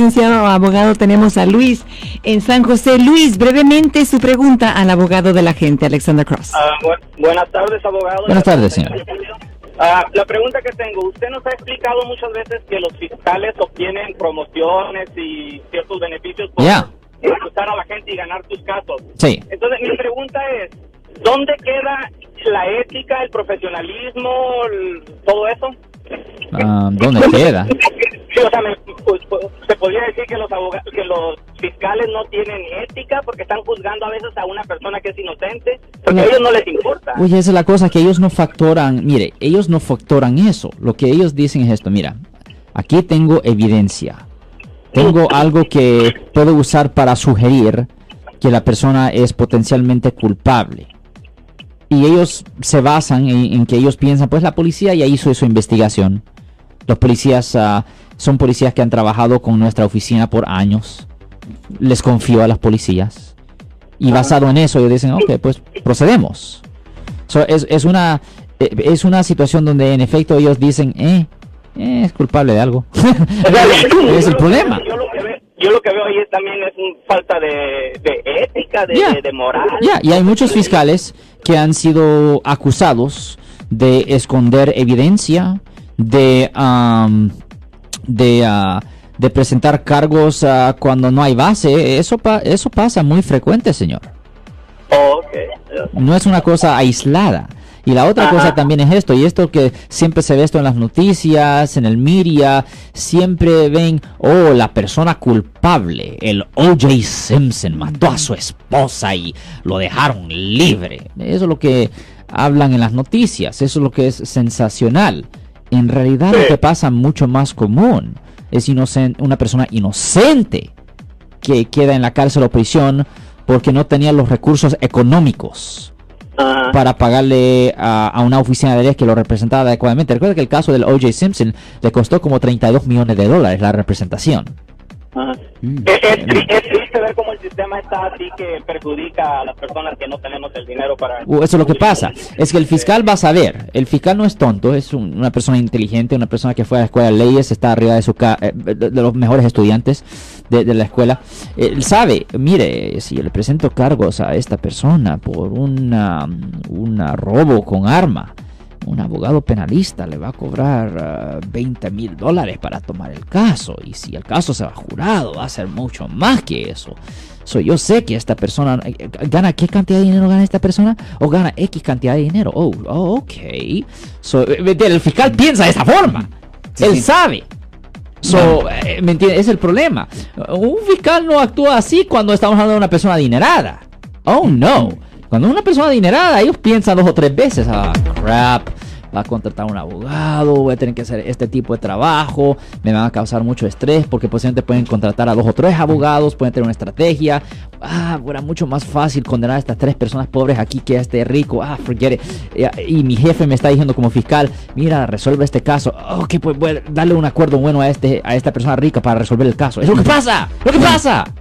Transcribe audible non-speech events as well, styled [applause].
Licenciado abogado, tenemos a Luis en San José. Luis, brevemente su pregunta al abogado de la gente, Alexander Cross. Ah, bu- buenas tardes, abogado. Buenas tardes, señor. Ah, la pregunta que tengo, usted nos ha explicado muchas veces que los fiscales obtienen promociones y ciertos beneficios por Ya. acusar a la gente y ganar sus casos. Sí. Entonces, mi pregunta es, ¿dónde queda la ética, el profesionalismo, el- todo eso? Ah, ¿Dónde queda? [laughs] Sí, o sea, me- se podría decir que los aboga- que los fiscales no tienen ética porque están juzgando a veces a una persona que es inocente, porque a ellos no les importa. Oye, esa es la cosa que ellos no factoran. Mire, ellos no factoran eso. Lo que ellos dicen es esto. Mira, aquí tengo evidencia. Tengo algo que puedo usar para sugerir que la persona es potencialmente culpable. Y ellos se basan en, en que ellos piensan, pues la policía ya hizo su investigación. Los policías ah, son policías que han trabajado con nuestra oficina por años. Les confío a las policías. Y basado en eso, ellos dicen, ok, pues procedemos. So, es, es una eh, es una situación donde en efecto ellos dicen, eh, eh, es culpable de algo. [laughs] es el problema. Yo lo que veo, ahí también es un falta de, de ética, de, Ya. de, de moral. Ya, y hay muchos fiscales que han sido acusados de esconder evidencia, de de ah, de presentar cargos ah, cuando no hay base. Eso pa- eso pasa muy frecuente, señor. Oh. No es una cosa aislada. Y la otra Ajá. cosa también es esto, y esto que siempre se ve esto en las noticias, en el media, siempre ven, oh, la persona culpable, el O.J. Simpson mató a su esposa y lo dejaron libre. Eso es lo que hablan en las noticias, eso es lo que es sensacional. En realidad lo que pasa mucho más común es inocen- una persona inocente que queda en la cárcel o prisión porque no tenía los recursos económicos Ajá. para pagarle a, a una oficina de leyes que lo representaba adecuadamente. Recuerda que el caso del O.J. Simpson le costó como 32 millones de dólares la representación. Mm. Es, es tri- es triste ver cómo el sistema está así que perjudica a las personas que no tenemos el dinero para... Uh, Eso es lo que pasa. Es que el fiscal va a saber. El fiscal no es tonto, es un- una persona inteligente, una persona que fue a la escuela de leyes, está arriba de, su ca- eh, de, de los mejores estudiantes de, de la escuela. Él sabe, mire, si yo le presento cargos a esta persona por una, una robo con arma, un abogado penalista le va a cobrar ah, 20 mil dólares para tomar el caso. Y si el caso se va a jurado, va a ser mucho más que eso. So, yo sé que esta persona eh, eh, gana qué cantidad de dinero gana esta persona o gana X cantidad de dinero. Oh, oh, ok. So, eh, el fiscal piensa de esa forma. Él sabe. So, eh, ¿me entiende? Es el problema. Un fiscal no actúa así cuando estamos hablando de una persona adinerada. Oh, no. Cuando una persona adinerada, ellos piensan dos o tres veces. Ah, crap. Va a contratar un abogado, voy a tener que hacer este tipo de trabajo, me van a causar mucho estrés porque posiblemente pueden contratar a dos o tres abogados, pueden tener una estrategia. Ah, era mucho más fácil condenar a estas tres personas pobres aquí que a este rico. Ah, forget it. Y, mi jefe me está diciendo como fiscal, mira, resuelve este caso. Ok, pues voy a darle un acuerdo bueno a, este, a esta persona rica para resolver el caso. Es lo que pasa, lo que pasa.